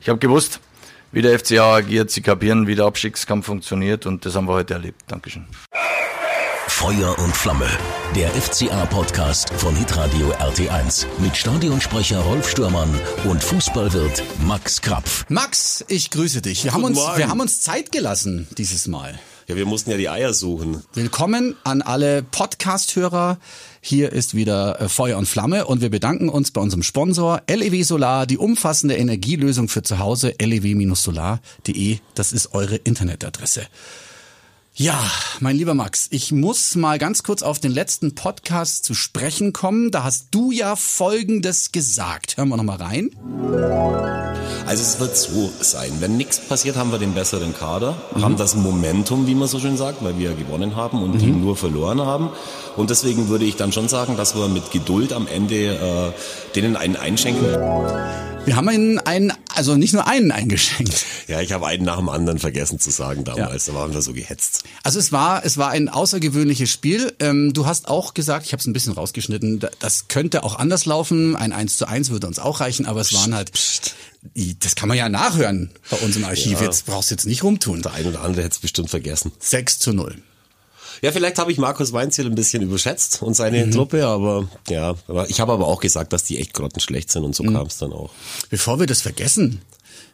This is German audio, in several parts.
Ich habe gewusst, wie der FCA agiert, sie kapieren, wie der Abstiegskampf funktioniert und das haben wir heute erlebt. Dankeschön. Feuer und Flamme, der FCA-Podcast von Hitradio RT1 mit Stadionsprecher Rolf Stürmann und Fußballwirt Max Krapf. Max, ich grüße dich. Wir haben, uns, wir haben uns Zeit gelassen dieses Mal. Ja, wir mussten ja die Eier suchen. Willkommen an alle Podcast-Hörer. Hier ist wieder äh, Feuer und Flamme und wir bedanken uns bei unserem Sponsor LEW Solar, die umfassende Energielösung für zu Hause, lew-solar.de. Das ist eure Internetadresse. Ja, mein lieber Max, ich muss mal ganz kurz auf den letzten Podcast zu sprechen kommen. Da hast du ja Folgendes gesagt. Hören wir noch mal rein. Also es wird so sein, wenn nichts passiert, haben wir den besseren Kader, mhm. haben das Momentum, wie man so schön sagt, weil wir gewonnen haben und mhm. die nur verloren haben. Und deswegen würde ich dann schon sagen, dass wir mit Geduld am Ende äh, denen einen einschenken. Wir haben ihnen einen, also nicht nur einen eingeschenkt. Ja, ich habe einen nach dem anderen vergessen zu sagen damals. Ja. Da waren wir so gehetzt. Also es war, es war ein außergewöhnliches Spiel. Ähm, du hast auch gesagt, ich habe es ein bisschen rausgeschnitten, das könnte auch anders laufen. Ein 1 zu 1 würde uns auch reichen, aber es waren halt. Psst. Das kann man ja nachhören bei uns im Archiv. Ja. Jetzt brauchst du jetzt nicht rumtun. Der ein oder andere hätte es bestimmt vergessen. 6 zu 0. Ja, vielleicht habe ich Markus Weinziel ein bisschen überschätzt und seine mhm. Truppe, aber ja, aber ich habe aber auch gesagt, dass die echt grottenschlecht sind und so mhm. kam es dann auch. Bevor wir das vergessen,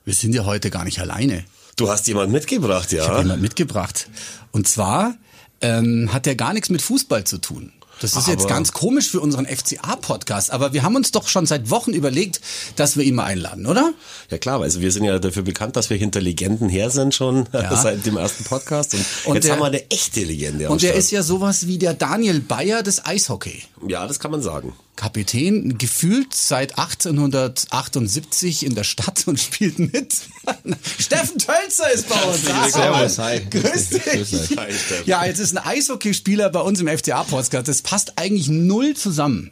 wir sind ja heute gar nicht alleine. Du hast jemand mitgebracht, ja? Ich habe jemand mitgebracht. Und zwar ähm, hat der gar nichts mit Fußball zu tun. Das ist aber jetzt ganz komisch für unseren FCA-Podcast, aber wir haben uns doch schon seit Wochen überlegt, dass wir ihn mal einladen, oder? Ja klar, also wir sind ja dafür bekannt, dass wir hinter Legenden her sind schon ja. seit dem ersten Podcast und, und jetzt der, haben wir eine echte Legende. Und der ist ja sowas wie der Daniel Bayer des Eishockey. Ja, das kann man sagen. Kapitän, gefühlt seit 1878 in der Stadt und spielt mit. Steffen Tölzer ist bei uns. Servus, hi. Grüß dich. Hi, ja, jetzt ist ein Eishockeyspieler bei uns im FCA-Podcast. Das passt eigentlich null zusammen.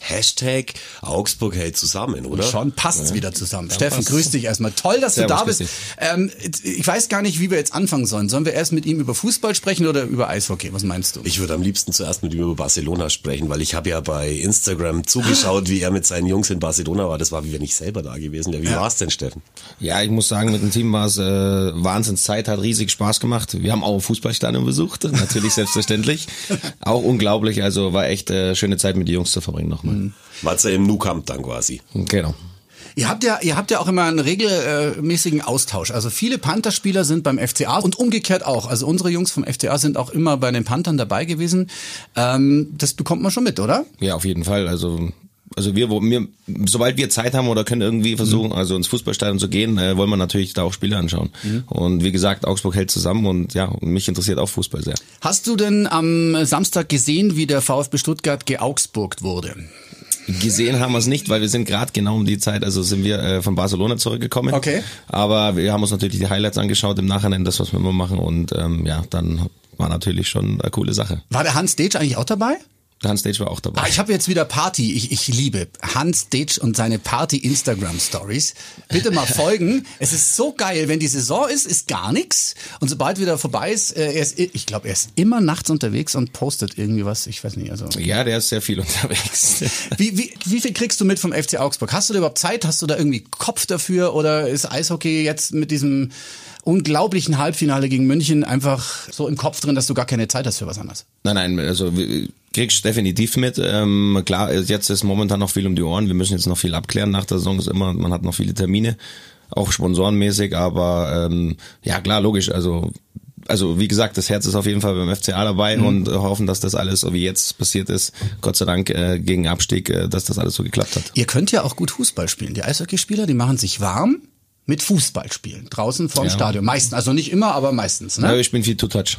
Hashtag Augsburg hält zusammen, oder? Und schon passt's ja. wieder zusammen. Ja, Steffen, passt. grüß dich erstmal. Toll, dass Servus, du da bist. Ähm, ich weiß gar nicht, wie wir jetzt anfangen sollen. Sollen wir erst mit ihm über Fußball sprechen oder über Eishockey? Was meinst du? Ich würde am liebsten zuerst mit ihm über Barcelona sprechen, weil ich habe ja bei Instagram zugeschaut, wie er mit seinen Jungs in Barcelona war. Das war wie wenn ich selber da gewesen wäre. Wie ja. war's denn, Steffen? Ja, ich muss sagen, mit dem Team war es äh, Wahnsinnszeit, hat riesig Spaß gemacht. Wir haben auch Fußballstadion besucht, natürlich selbstverständlich. auch unglaublich, also war echt äh, schöne Zeit mit den Jungs zu verbringen nochmal. Mhm. War's ja im Nu-Camp dann quasi. Genau. Ihr habt ja, ihr habt ja auch immer einen regelmäßigen Austausch. Also viele Panther-Spieler sind beim FCA und umgekehrt auch. Also unsere Jungs vom FCA sind auch immer bei den Panthern dabei gewesen. Ähm, das bekommt man schon mit, oder? Ja, auf jeden Fall. Also also wir, wir, sobald wir Zeit haben oder können irgendwie versuchen, mhm. also ins Fußballstadion zu gehen, äh, wollen wir natürlich da auch Spiele anschauen. Mhm. Und wie gesagt, Augsburg hält zusammen und ja, mich interessiert auch Fußball sehr. Hast du denn am Samstag gesehen, wie der VfB Stuttgart geaugsburgt wurde? Gesehen haben wir es nicht, weil wir sind gerade genau um die Zeit, also sind wir äh, von Barcelona zurückgekommen. Okay. Aber wir haben uns natürlich die Highlights angeschaut im Nachhinein, das, was wir immer machen. Und ähm, ja, dann war natürlich schon eine coole Sache. War der Hans Detsch eigentlich auch dabei? Hans Stage war auch dabei. Ah, ich habe jetzt wieder Party. Ich, ich liebe Hans Stage und seine Party-Instagram-Stories. Bitte mal folgen. es ist so geil. Wenn die Saison ist, ist gar nichts. Und sobald wieder vorbei ist, äh, er ist ich glaube, er ist immer nachts unterwegs und postet irgendwie was. Ich weiß nicht. Also Ja, der ist sehr viel unterwegs. wie, wie, wie viel kriegst du mit vom FC Augsburg? Hast du da überhaupt Zeit? Hast du da irgendwie Kopf dafür? Oder ist Eishockey jetzt mit diesem unglaublichen Halbfinale gegen München einfach so im Kopf drin, dass du gar keine Zeit hast für was anderes? Nein, nein, also kriegst definitiv mit. Ähm, klar, jetzt ist momentan noch viel um die Ohren. Wir müssen jetzt noch viel abklären nach der Saison. Ist immer, man hat noch viele Termine, auch sponsorenmäßig. Aber ähm, ja, klar, logisch. Also also wie gesagt, das Herz ist auf jeden Fall beim FCA dabei mhm. und hoffen, dass das alles, so wie jetzt passiert ist, Gott sei Dank äh, gegen Abstieg, äh, dass das alles so geklappt hat. Ihr könnt ja auch gut Fußball spielen. Die Eishockeyspieler, die machen sich warm mit Fußball spielen. Draußen vorm ja. Stadion. Meistens, also nicht immer, aber meistens. Ne? Ja, ich bin viel Two-Touch.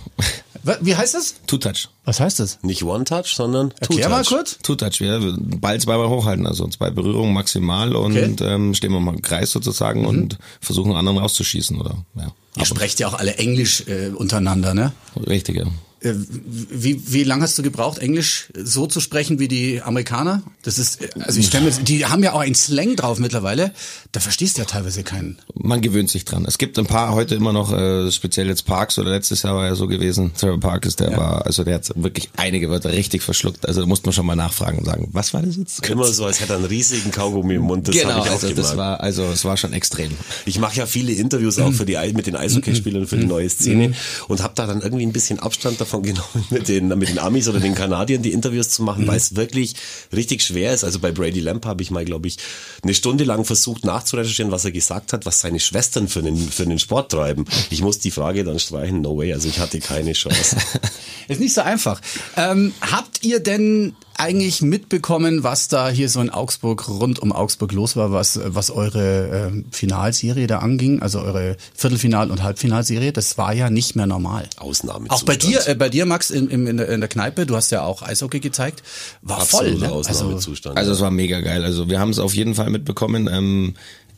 Wie heißt das? Two-Touch. Was heißt das? Nicht One-Touch, sondern Two-Touch. Erklär mal kurz. Two-Touch. Wir Ball zweimal hochhalten, also zwei Berührungen maximal und okay. ähm, stehen wir mal im Kreis sozusagen mhm. und versuchen anderen rauszuschießen. Oder, ja. Ihr sprecht ja auch alle Englisch äh, untereinander, ne? Richtig, ja. Äh, Wie, wie lange hast du gebraucht, Englisch so zu sprechen wie die Amerikaner? Das ist, also ich stelle mir, die haben ja auch einen Slang drauf mittlerweile. Da verstehst du ja teilweise keinen. Man gewöhnt sich dran. Es gibt ein paar heute immer noch, äh, speziell jetzt Parks oder letztes Jahr war ja so gewesen. Trevor Parks, der war, also der hat wirklich einige Wörter richtig verschluckt. Also da musste man schon mal nachfragen und sagen, was war das jetzt? Immer so, als hätte er einen riesigen Kaugummi im Mund. Das genau, habe ich auch also gemerkt. das war, also es war schon extrem. Ich mache ja viele Interviews auch für die mit den Eishockeyspielern für die neue Szene und habe da dann irgendwie ein bisschen Abstand davon genommen, mit den mit den Amis oder den Kanadiern die Interviews zu machen, weil es wirklich richtig schwer ist. Also bei Brady Lamp habe ich mal, glaube ich, eine Stunde lang versucht nachzurecherchieren, was er gesagt hat, was seine Schwestern für den für den Sport treiben. Ich muss die Frage dann streichen. No way. Also ich hatte keine Chance. Ist nicht so einfach. Ähm, habt ihr denn eigentlich mitbekommen, was da hier so in Augsburg, rund um Augsburg los war, was, was eure ähm, Finalserie da anging, also eure Viertelfinal- und Halbfinalserie? Das war ja nicht mehr normal. Ausnahmezustand. Auch bei dir, äh, bei dir, Max, in, in, in, der, in der Kneipe, du hast ja auch Eishockey gezeigt, war voll. Absoluter Ne? Also, Ausnahmezustand. Also es war mega geil. Also wir haben es auf jeden Fall mitbekommen. Ähm,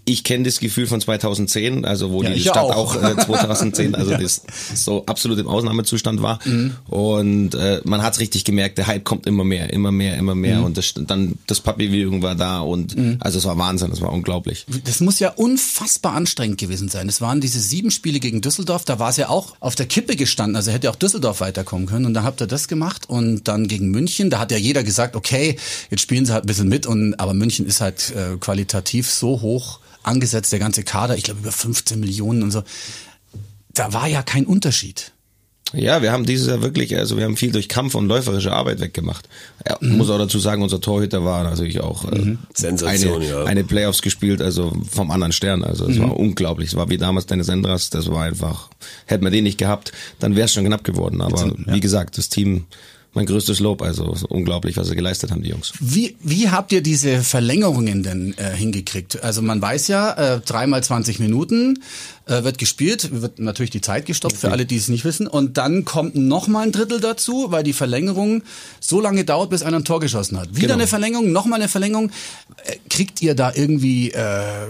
ich kenne das Gefühl von 2010, also wo Ja, die Stadt auch. auch, äh, 2010, also das so absolut im Ausnahmezustand war. Mhm. Und äh, man hat es richtig gemerkt, der Hype kommt immer mehr, immer mehr, immer mehr. Mhm. Und das, dann das Papi-Bewegung war da und also es war Wahnsinn, es war unglaublich. Das muss ja unfassbar anstrengend gewesen sein. Es waren diese sieben Spiele gegen Düsseldorf, da war es ja auch auf der Kippe gestanden, also hätte auch Düsseldorf weiterkommen können. Und dann habt ihr das gemacht und dann gegen München, da hat ja jeder gesagt, okay, jetzt spielen sie halt ein bisschen mit, und aber München ist halt äh, qualitativ so hoch angesetzt, der ganze Kader, ich glaube über 15 Millionen und so. Da war ja kein Unterschied. Ja, wir haben dieses Jahr wirklich, also wir haben viel durch Kampf und läuferische Arbeit weggemacht. Ja, Muss auch dazu sagen, unser Torhüter war natürlich auch äh, Sensation, eine, ja. eine Playoffs gespielt, also vom anderen Stern. Also es war unglaublich. Es war wie damals Dennis Endras, das war einfach, hätten wir den nicht gehabt, dann wäre es schon knapp geworden. Aber wie gesagt, das Team, mein größtes Lob, also unglaublich, was sie geleistet haben, die Jungs. Wie, wie habt ihr diese Verlängerungen denn äh, hingekriegt? Also man weiß ja, äh, dreimal 20 Minuten äh, wird gespielt, wird natürlich die Zeit gestoppt, für alle, die es nicht wissen. Und dann kommt noch mal ein Drittel dazu, weil die Verlängerung so lange dauert, bis einer ein Tor geschossen hat. Wieder Genau. eine Verlängerung, noch mal eine Verlängerung. Äh, kriegt ihr da irgendwie... Äh,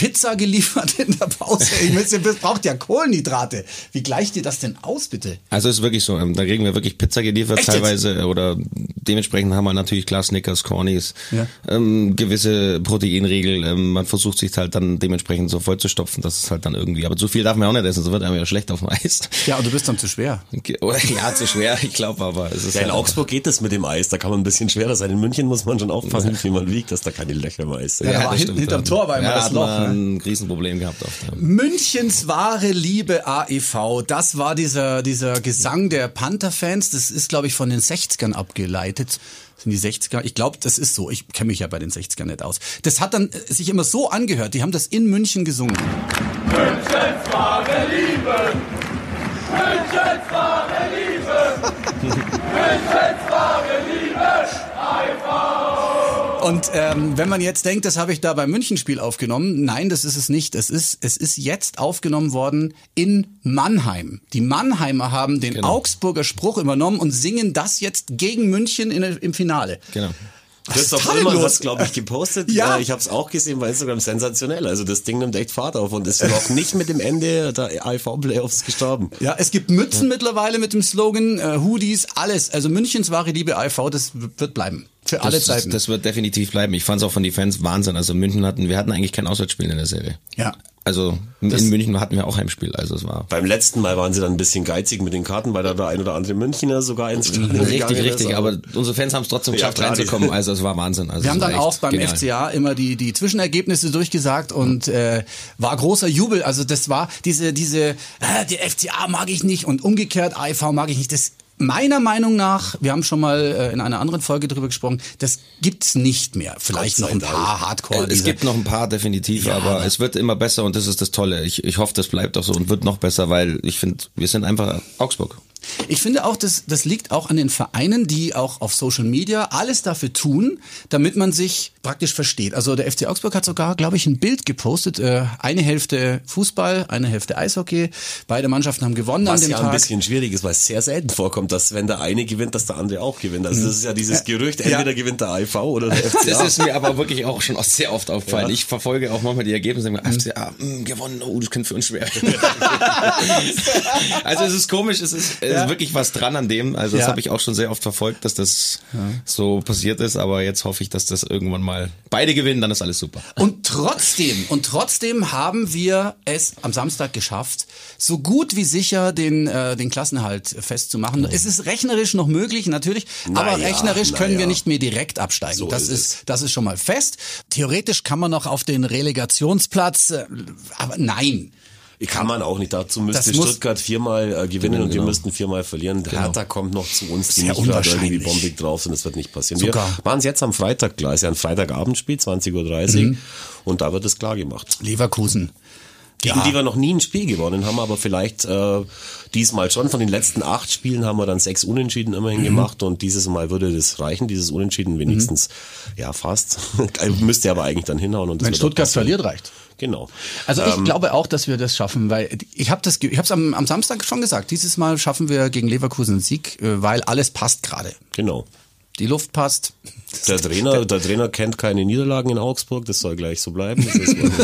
Pizza geliefert in der Pause. Ich meine, ihr braucht ja Kohlenhydrate. Wie gleicht ihr das denn aus, bitte? Also es ist wirklich so, ähm, da kriegen wir wirklich Pizza geliefert Echt jetzt? teilweise äh, oder dementsprechend haben wir natürlich klar Snickers, Cornys, Ja. ähm, gewisse Proteinriegel. Ähm, man versucht sich halt dann dementsprechend so voll zu stopfen, dass es halt dann irgendwie, aber zu viel darf man auch nicht essen, so wird einem ja schlecht auf dem Eis. Ja, und du bist dann zu schwer. Oder, ja, zu schwer, ich glaube aber. Es ist Ja, in halt Augsburg geht das mit dem Eis, da kann man ein bisschen schwerer sein. In München muss man schon aufpassen, wie man wiegt, dass da keine Löcher im Eis sind. Ja, da war das hinten- hinterm Tor war immer ja, das Loch, man ein Riesenproblem gehabt oft. Ja. Münchens wahre Liebe AEV, das war dieser, dieser Gesang der Panther-Fans. Das ist, glaube ich, von den 60ern abgeleitet. Sind die 60er? Ich glaube, das ist so. Ich kenne mich ja bei den 60ern nicht aus. Das hat dann äh, sich immer so angehört. Die haben das in München gesungen. Und ähm, wenn man jetzt denkt, das habe ich da beim Münchenspiel aufgenommen, nein, das ist es nicht. Es ist, es ist jetzt aufgenommen worden in Mannheim. Die Mannheimer haben den Augsburger Spruch übernommen und singen das jetzt gegen München in, im Finale. Genau. Da denn Ullmann hat glaube ich, gepostet. Ja. ja. Ich habe es auch gesehen bei Instagram. Sensationell. Also das Ding nimmt echt Fahrt auf und ist noch nicht mit dem Ende der AIV-Playoffs gestorben. Ja, es gibt Mützen mittlerweile mit dem Slogan, äh, Hoodies, alles. Also Münchens wahre Liebe AIV, das wird bleiben. Für alle Das, Zeiten. das wird definitiv bleiben. Ich fand es auch von den Fans Wahnsinn. Also München hatten, wir hatten eigentlich kein Auswärtsspiel in der Serie. ja. Also in München hatten wir auch Heimspiel. Also es war Beim letzten Mal waren sie dann ein bisschen geizig mit den Karten, weil da der ein oder andere Münchner sogar ins Stadion richtig, gegangen ist, richtig. Aber unsere Fans haben es trotzdem Ja, geschafft, die- reinzukommen. Also es war Wahnsinn. Also Wir haben dann auch beim genial. FCA immer die, die Zwischenergebnisse durchgesagt und äh, war großer Jubel. Also das war diese, diese, äh, die FCA mag ich nicht und umgekehrt AIV mag ich nicht. Das meiner Meinung nach, wir haben schon mal äh, in einer anderen Folge drüber gesprochen, das gibt's nicht mehr. Vielleicht noch ein paar Hardcore. Es diese- gibt noch ein paar definitiv, Ja, aber aber- es wird immer besser und das ist das Tolle. Ich, ich hoffe, das bleibt auch so und wird noch besser, weil ich finde, wir sind einfach Augsburg. Ich finde auch, das, das liegt auch an den Vereinen, die auch auf Social Media alles dafür tun, damit man sich praktisch versteht. Also der FC Augsburg hat sogar, glaube ich, ein Bild gepostet. Äh, eine Hälfte Fußball, eine Hälfte Eishockey. Beide Mannschaften haben gewonnen Was an dem ja Tag. ein bisschen schwierig ist, weil es sehr selten vorkommt, dass wenn der eine gewinnt, dass der andere auch gewinnt. Also das ist ja dieses Gerücht, entweder gewinnt der AIV oder der FCA. Das ist mir aber wirklich auch schon sehr oft aufgefallen. Ja. Ich verfolge auch manchmal die Ergebnisse und denke mir, FCA, mh, gewonnen, oh, das könnte für uns schwer werden. also es ist komisch, es ist, ist wirklich was dran an dem. Also das Ja. habe ich auch schon sehr oft verfolgt, dass das so passiert ist. Aber jetzt hoffe ich, dass das irgendwann mal beide gewinnen, dann ist alles super. Und trotzdem, und trotzdem haben wir es am Samstag geschafft, so gut wie sicher den, äh, den Klassenhalt festzumachen. Es ist rechnerisch noch möglich, natürlich, aber Naja, rechnerisch können wir nicht mehr direkt absteigen. So das ist ist, das ist schon mal fest. Theoretisch kann man noch auf den Relegationsplatz, äh, aber nein. Kann man auch nicht. Dazu müsste Stuttgart viermal äh, gewinnen und wir genau. müsten viermal verlieren. Der Hertha kommt noch zu uns, die Sehr nicht gerade irgendwie bombig drauf sind. Das wird nicht passieren. Sogar. Wir machen es jetzt am Freitag klar. Ist ja ein Freitagabendspiel, 20.30 Mhm. Uhr. Und da wird es klar gemacht. Leverkusen. Gegen Ja. die wir noch nie ein Spiel gewonnen haben, aber vielleicht äh, diesmal schon. Von den letzten acht Spielen haben wir dann sechs Unentschieden Mhm. immerhin gemacht und dieses Mal würde das reichen, dieses Unentschieden wenigstens. Ja, fast. Müsste aber eigentlich dann hinhauen. Und das Wenn Stuttgart verliert, reicht. Genau. Also ich glaube auch, dass wir das schaffen, weil ich habe das, ich habe es am, am Samstag schon gesagt. Dieses Mal schaffen wir gegen Leverkusen einen Sieg, äh, weil alles passt gerade. Genau. Die Luft passt. Der Trainer, der Trainer kennt keine Niederlagen in Augsburg, das soll gleich so bleiben.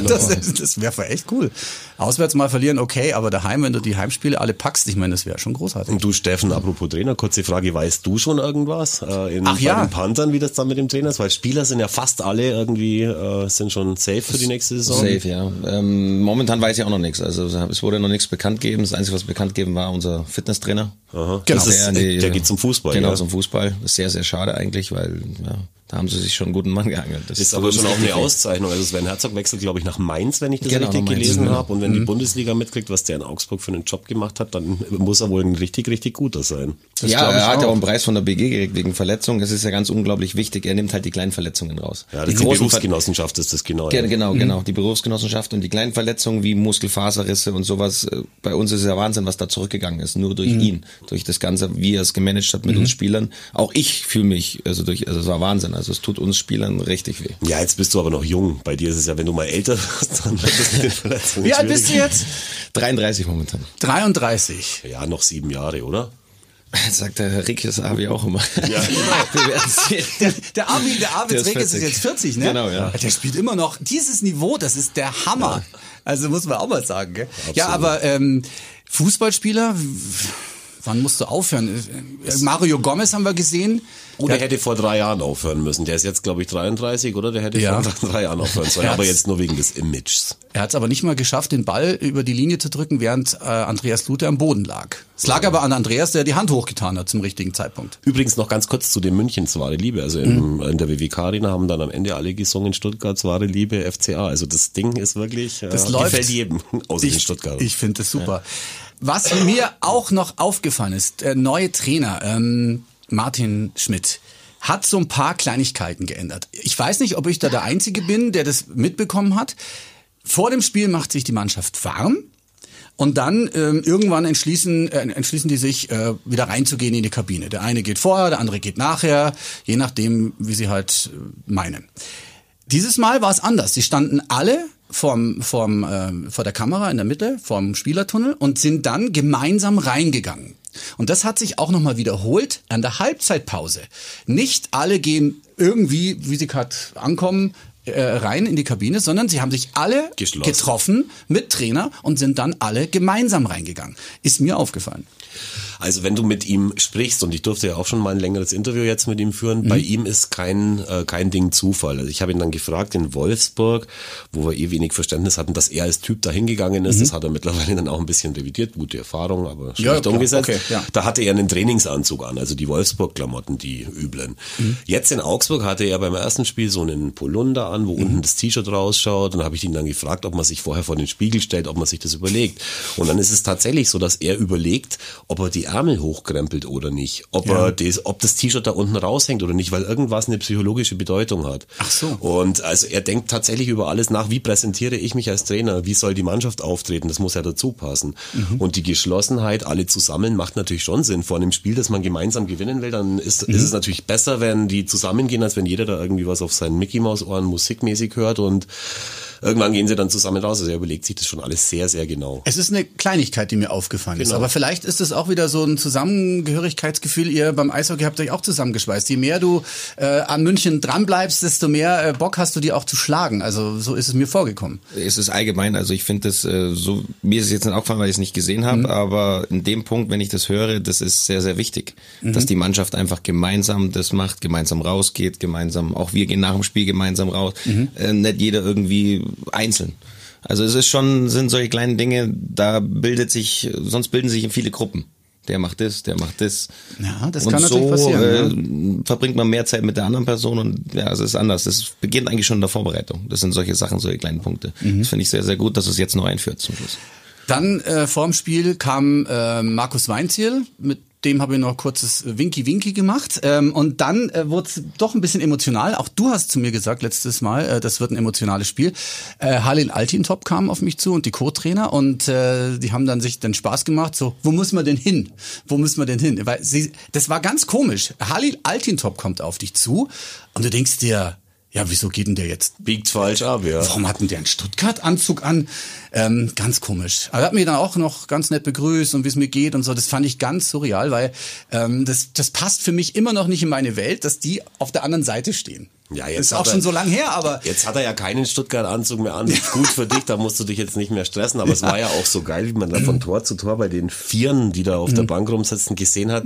Das. Das, ist- das wäre echt cool. Auswärts mal verlieren, okay, aber daheim, wenn du die Heimspiele alle packst, ich meine, das wäre schon großartig. Und du, Steffen, apropos Trainer, kurze Frage, weißt du schon irgendwas äh, in, Ach bei ja. den Panthern, wie das dann mit dem Trainer ist? Weil Spieler sind ja fast alle irgendwie, äh, sind schon safe für die nächste Saison. Safe, ja. Ähm, momentan weiß ich auch noch nichts. Also es wurde noch nichts bekannt gegeben. Das Einzige, was bekannt gegeben war, unser Fitnesstrainer. Aha. Genau. Das ist, Der, der geht zum Fußball. Genau, ja. zum Fußball. Das ist sehr, sehr schade eigentlich, weil ja, da haben sie sich schon einen guten Mann geangelt. Das Ist aber schon auch eine. Auszeichnung. Also Sven Herzog wechselt, glaube ich, nach Mainz, wenn ich das Genau, richtig nach Mainz, gelesen ja. habe. Und wenn die Mhm. Bundesliga mitkriegt, was der in Augsburg für einen Job gemacht hat, dann muss er wohl ein richtig, richtig guter sein. Das ja, er hat ja auch. einen Preis von der BG gekriegt wegen Verletzung. Es ist ja ganz unglaublich wichtig. Er nimmt halt die kleinen Verletzungen raus. Ja, das die ist die Ver- Berufsgenossenschaft ist das genau. Ge- ja. Genau, genau. Die Berufsgenossenschaft und die kleinen Verletzungen wie Muskelfaserrisse und sowas. äh, Bei uns ist es ja Wahnsinn, was da zurückgegangen ist. Nur durch ihn, durch das Ganze, wie er es gemanagt hat mit uns Spielern. Auch ich fühle mich, also durch, also es war Wahnsinn. Also es tut uns Spielern richtig weh. Ja, jetzt bist du aber noch jung. Bei dir ist es ja, wenn du mal älter wirst, dann wird das mit den Verletzungen Wie alt bist du jetzt? 33 momentan. 33. Ja, noch sieben Jahre, oder? Sagt der Herr Rickes Abi auch immer. Ja. Sehen. Der, der Armin, der Arvid Der ist ist 40. jetzt 40, ne? Genau, ja. Der spielt immer noch dieses Niveau, das ist der Hammer. Also muss man auch mal sagen, gell? Ja, aber ähm, Fußballspieler, wann musst du aufhören? Äh, Mario Gomez haben wir gesehen. Oh, der hätte vor drei Jahren aufhören müssen. Der ist jetzt, glaube ich, 33, oder? Der hätte Ja. vor drei Jahren aufhören sollen. Er Aber jetzt nur wegen des Images. Er hat es aber nicht mal geschafft, den Ball über die Linie zu drücken, während äh, Andreas Lute am Boden lag. Es lag aber an Andreas, der die Hand hochgetan hat zum richtigen Zeitpunkt. Übrigens noch ganz kurz zu dem Münchens wahre Liebe. Also im, in der WWK Arena haben dann am Ende alle gesungen Stuttgarts wahre Liebe FCA. Also das Ding ist wirklich, äh, Das läuft. gefällt jedem, außer den Ich, Stuttgart. ich finde das super. Was mir auch noch aufgefallen ist, der neue Trainer, ähm, Martin Schmidt, hat so ein paar Kleinigkeiten geändert. Ich weiß nicht, ob ich da der Einzige bin, der das mitbekommen hat. Vor dem Spiel macht sich die Mannschaft warm. Und dann ähm, irgendwann entschließen, äh, entschließen die sich, äh, wieder reinzugehen in die Kabine. Der eine geht vorher, der andere geht nachher, je nachdem, wie sie halt äh, meinen. Dieses Mal war es anders. Sie standen alle vorm, vorm, äh, vor der Kamera in der Mitte, vorm Spielertunnel und sind dann gemeinsam reingegangen. Und das hat sich auch nochmal wiederholt an der Halbzeitpause. Nicht alle gehen irgendwie, wie sie gerade ankommen, äh, rein in die Kabine, sondern sie haben sich alle Geschlossen. getroffen mit Trainer und sind dann alle gemeinsam reingegangen. Ist mir aufgefallen. Also wenn du mit ihm sprichst, und ich durfte ja auch schon mal ein längeres Interview jetzt mit ihm führen, Mhm. bei ihm ist kein, äh, kein Ding Zufall. Also ich habe ihn dann gefragt in Wolfsburg, wo wir eh wenig Verständnis hatten, dass er als Typ da hingegangen ist. Das hat er mittlerweile dann auch ein bisschen revidiert. Gute Erfahrung, aber schlecht Mhm. Ja, klar. umgesetzt. Okay, ja. Da hatte er einen Trainingsanzug an, also die Wolfsburg-Klamotten, die üblen. Mhm. Jetzt in Augsburg hatte er beim ersten Spiel so einen Polunder an, wo Mhm. unten das T-Shirt rausschaut. Und habe ich ihn dann gefragt, ob man sich vorher vor den Spiegel stellt, ob man sich das überlegt. Und dann ist es tatsächlich so, dass er überlegt, ob er die Ärmel hochkrempelt oder nicht, ob er das, ob das T-Shirt da unten raushängt oder nicht, weil irgendwas eine psychologische Bedeutung hat. Ach so. Und also er denkt tatsächlich über alles nach, wie präsentiere ich mich als Trainer, wie soll die Mannschaft auftreten, das muss ja dazu passen. Mhm. Und die Geschlossenheit, alle zusammen, macht natürlich schon Sinn. Vor einem Spiel, das man gemeinsam gewinnen will, dann ist, Mhm. ist es natürlich besser, wenn die zusammengehen, als wenn jeder da irgendwie was auf seinen Mickey Maus Ohren musikmäßig hört und irgendwann gehen sie dann zusammen raus. Also er überlegt sich das schon alles sehr, sehr genau. Es ist eine Kleinigkeit, die mir aufgefallen ist. Genau. Aber vielleicht ist es auch wieder so ein Zusammengehörigkeitsgefühl. Ihr beim Eishockey habt euch auch zusammengeschweißt. Je mehr du äh, an München dranbleibst, desto mehr äh, Bock hast du die auch zu schlagen. Also so ist es mir vorgekommen. Es ist allgemein, also ich finde das äh, so, mir ist es jetzt nicht aufgefallen, weil ich es nicht gesehen habe, aber in dem Punkt, wenn ich das höre, das ist sehr, sehr wichtig, dass die Mannschaft einfach gemeinsam das macht, gemeinsam rausgeht, gemeinsam, auch wir gehen nach dem Spiel gemeinsam raus, äh, nicht jeder irgendwie einzeln. Also es ist schon, sind solche kleinen Dinge, da bildet sich, sonst bilden sich viele Gruppen. Der macht das, der macht das. Ja, das und kann so, natürlich passieren, Äh, verbringt man mehr Zeit mit der anderen Person und ja, es ist anders. Es beginnt eigentlich schon in der Vorbereitung. Das sind solche Sachen, solche kleinen Punkte. Mhm. Das finde ich sehr, sehr gut, dass es jetzt noch einführt zum Schluss. Dann äh, vorm Spiel kam äh, Markus Weinziel, mit dem habe ich noch kurzes Winky-Winky gemacht. Ähm, und dann äh, wurde es doch ein bisschen emotional. Auch du hast zu mir gesagt letztes Mal, äh, das wird ein emotionales Spiel. Äh, Halil Altintop kam auf mich zu und die Co-Trainer und äh, die haben dann sich den Spaß gemacht, so, wo muss man denn hin? Wo müssen wir denn hin? Weil sie, das war ganz komisch. Halil Altintop kommt auf dich zu und du denkst dir, ja, wieso geht denn der jetzt Biegt falsch ab, ja. Warum hatten der einen Stuttgart-Anzug an? Ähm, ganz komisch. Aber er hat mich dann auch noch ganz nett begrüßt und wie es mir geht und so. Das fand ich ganz surreal, weil ähm, das, das passt für mich immer noch nicht in meine Welt, dass die auf der anderen Seite stehen. Ja, jetzt ist auch er- schon so lang her, aber Jetzt hat er ja keinen Stuttgart-Anzug mehr an. Gut für dich, da musst du dich jetzt nicht mehr stressen. Aber es war ja auch so geil, wie man da von Tor zu Tor bei den Vieren, die da auf der Bank rumsitzen, gesehen hat,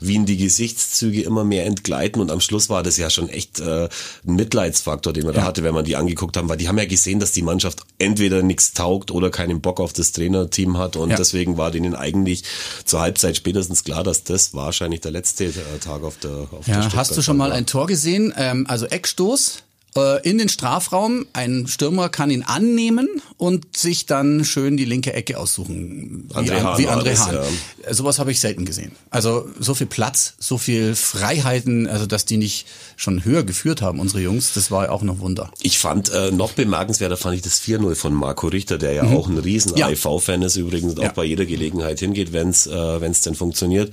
wie ihn die Gesichtszüge immer mehr entgleiten. Und am Schluss war das ja schon echt äh, ein Mitleidsfaktor, den man da hatte, wenn man die angeguckt haben. Weil die haben ja gesehen, dass die Mannschaft entweder nichts taugt oder keinen Bock auf das Trainerteam hat. Und Ja. deswegen war denen eigentlich zur Halbzeit spätestens klar, dass das wahrscheinlich der letzte äh, Tag auf der auf der ja, hast du schon mal war. ein Tor gesehen? Ähm, also Eckstoß äh, in den Strafraum. Ein Stürmer kann ihn annehmen und sich dann schön die linke Ecke aussuchen. Wie, André An- Hahn wie André Hahn. Äh, Sowas habe ich selten gesehen. Also so viel Platz, so viel Freiheiten, also dass die nicht schon höher geführt haben, unsere Jungs, das war ja auch noch Wunder. Ich fand äh, noch bemerkenswerter fand ich das 4-0 von Marco Richter, der ja auch ein riesen Mhm. Ja. AIV-Fan ist übrigens und Ja. auch bei jeder Gelegenheit hingeht, wenn's äh, wenn's denn funktioniert.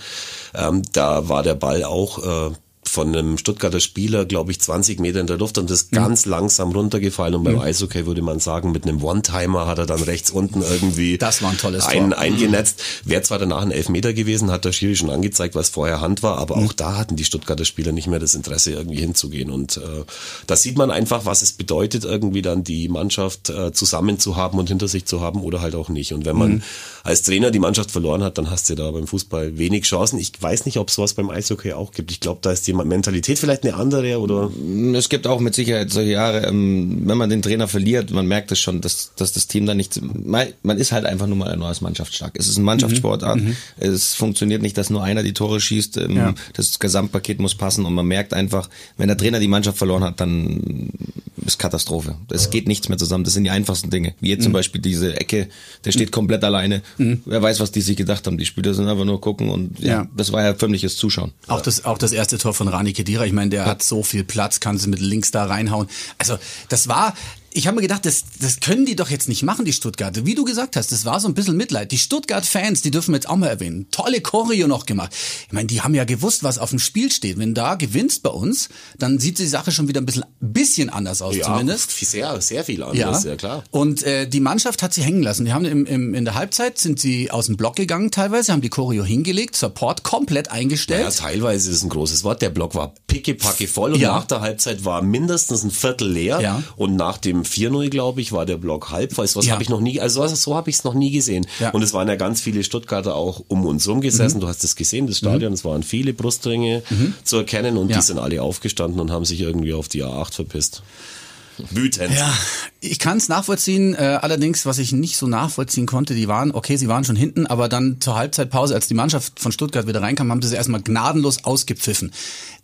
Ähm, da war der Ball auch äh, von einem Stuttgarter Spieler, glaube ich, 20 Meter in der Luft und Mhm. ist ganz langsam runtergefallen. Und beim Eishockey würde man sagen, mit einem One-Timer hat er dann rechts unten irgendwie Das war ein tolles Tor. ein, eingenetzt. Wäre zwar danach ein Elfmeter gewesen, hat der Schiri schon angezeigt, was vorher Hand war, aber Mhm. auch da hatten die Stuttgarter Spieler nicht mehr das Interesse, irgendwie hinzugehen. Und äh, da sieht man einfach, was es bedeutet, irgendwie dann die Mannschaft äh, zusammen zu haben und hinter sich zu haben oder halt auch nicht. Und wenn man Mhm. als Trainer die Mannschaft verloren hat, dann hast du da beim Fußball wenig Chancen. Ich weiß nicht, ob es sowas beim Eishockey auch gibt. Ich glaube, da ist die Mentalität vielleicht eine andere oder? Es gibt auch mit Sicherheit solche Jahre, ähm, wenn man den Trainer verliert, man merkt es schon, dass, dass das Team dann nicht, man ist halt einfach nur mal nur als Mannschaft stark. Es ist ein Mannschaftssportart, es funktioniert nicht, dass nur einer die Tore schießt, ähm, Ja. das Gesamtpaket muss passen und man merkt einfach, wenn der Trainer die Mannschaft verloren hat, dann ist Katastrophe. Es geht nichts mehr zusammen, das sind die einfachsten Dinge, wie jetzt zum Beispiel diese Ecke, der steht komplett alleine, wer weiß, was die sich gedacht haben, die Spieler sind einfach nur gucken und ja, Ja. das war ja förmliches Zuschauen. Auch das, auch das erste Tor von Rani Kedira, ich meine, der hat so viel Platz, kann sie mit links da reinhauen. Also das war, ich habe mir gedacht, das, das können die doch jetzt nicht machen, die Stuttgarter. Wie du gesagt hast, das war so ein bisschen Mitleid. Die Stuttgart-Fans, die dürfen wir jetzt auch mal erwähnen. Tolle Choreo noch gemacht. Ich meine, die haben ja gewusst, was auf dem Spiel steht. Wenn da gewinnst bei uns, dann sieht die Sache schon wieder ein bisschen, bisschen anders aus zumindest. sehr, sehr viel anders, ja, klar. Und äh, die Mannschaft hat sie hängen lassen. Die haben im, im, in der Halbzeit sind sie aus dem Block gegangen teilweise, haben die Choreo hingelegt, Support komplett eingestellt. Ja, teilweise ist ein großes Wort. Der Block war pickepacke voll und Ja. nach der Halbzeit war mindestens ein Viertel leer. Ja. Und nach dem 4-0, glaube ich, war der Block halb voll. Was Ja. habe ich noch nie, also so, habe ich es noch nie gesehen. Ja. Und es waren ja ganz viele Stuttgarter auch um uns rum gesessen. Du hast es gesehen, das Stadion, es waren viele Brustringe zu erkennen und Ja. die sind alle aufgestanden und haben sich irgendwie auf die A8 verpisst. Wütend. Ja, ich kann es nachvollziehen. Äh, allerdings, was ich nicht so nachvollziehen konnte, die waren, okay, sie waren schon hinten, aber dann zur Halbzeitpause, als die Mannschaft von Stuttgart wieder reinkam, haben sie sie erstmal gnadenlos ausgepfiffen.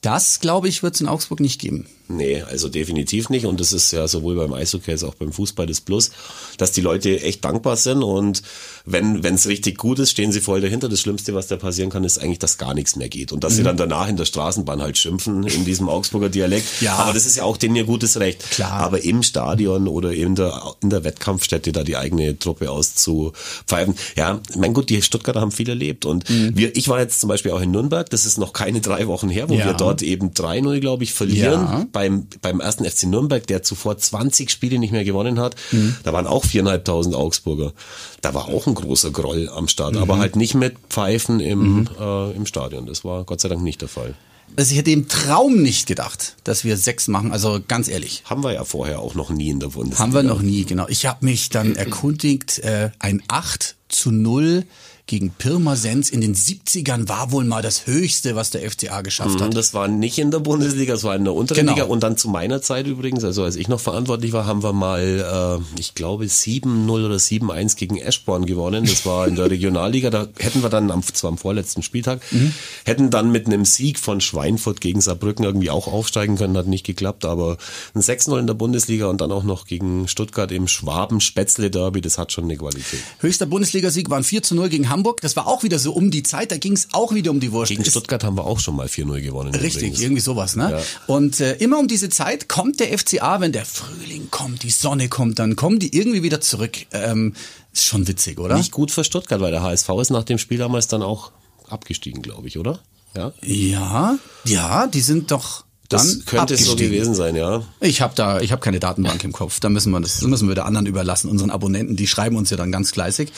Das, glaube ich, wird es in Augsburg nicht geben. Nee, also definitiv nicht. Und das ist ja sowohl beim Eishockey als auch beim Fußball das Plus, dass die Leute echt dankbar sind. Und wenn es richtig gut ist, stehen sie voll dahinter. Das Schlimmste, was da passieren kann, ist eigentlich, dass gar nichts mehr geht. Und dass Mhm. sie dann danach in der Straßenbahn halt schimpfen in diesem Augsburger Dialekt. Ja. Aber das ist ja auch denen ihr gutes Recht. Klar. Aber im Stadion oder in der, in der Wettkampfstätte da die eigene Truppe auszupfeifen. Ja, mein Gott, die Stuttgarter haben viel erlebt und Mhm. wir, ich war jetzt zum Beispiel auch in Nürnberg, das ist noch keine drei Wochen her, wo Ja. wir dort eben 3-0, glaube ich, verlieren Ja. beim, beim ersten FC Nürnberg, der zuvor 20 Spiele nicht mehr gewonnen hat. Mhm. Da waren auch 4.500 Augsburger. Da war auch ein großer Groll am Start, Mhm. aber halt nicht mit Pfeifen im, äh, im Stadion. Das war Gott sei Dank nicht der Fall. Also ich hätte im Traum nicht gedacht, dass wir sechs machen. Also ganz ehrlich. Haben wir ja vorher auch noch nie in der Bundesliga. Haben wir noch nie, genau. Ich habe mich dann erkundigt, äh, ein 8 zu 0 gegen Pirmasens in den 70ern war wohl mal das Höchste, was der FCA geschafft Mhm, hat. Das war nicht in der Bundesliga, das war in der unteren Genau. Liga. Und dann zu meiner Zeit übrigens, also als ich noch verantwortlich war, haben wir mal, äh, ich glaube, 7-0 oder 7-1 gegen Eschborn gewonnen. Das war in der Regionalliga. Da hätten wir dann, am, zwar am vorletzten Spieltag, Mhm. hätten dann mit einem Sieg von Schweinfurt gegen Saarbrücken irgendwie auch aufsteigen können. Hat nicht geklappt, aber ein 6-0 in der Bundesliga und dann auch noch gegen Stuttgart im Schwaben-Spätzle-Derby, das hat schon eine Qualität. Höchster Bundesligasieg waren 4 zu 0 gegen Hamburg. Das war auch wieder so um die Zeit, da ging es auch wieder um die Wurst. Gegen Stuttgart haben wir auch schon mal 4-0 gewonnen. Richtig, übrigens. irgendwie sowas, ne? Ja. Und äh, immer um diese Zeit kommt der FCA, wenn der Frühling kommt, die Sonne kommt, dann kommen die irgendwie wieder zurück. Ähm, ist schon witzig, oder? Nicht gut für Stuttgart, weil der HSV ist nach dem Spiel damals dann auch abgestiegen, glaube ich, oder? Ja. Ja, ja, die sind doch Das könnte so gewesen sein, ja. Ich habe da, ich habe keine Datenbank im Kopf. Da müssen wir das, das müssen wir der anderen überlassen, unseren Abonnenten. Die schreiben uns ja dann ganz fleißig.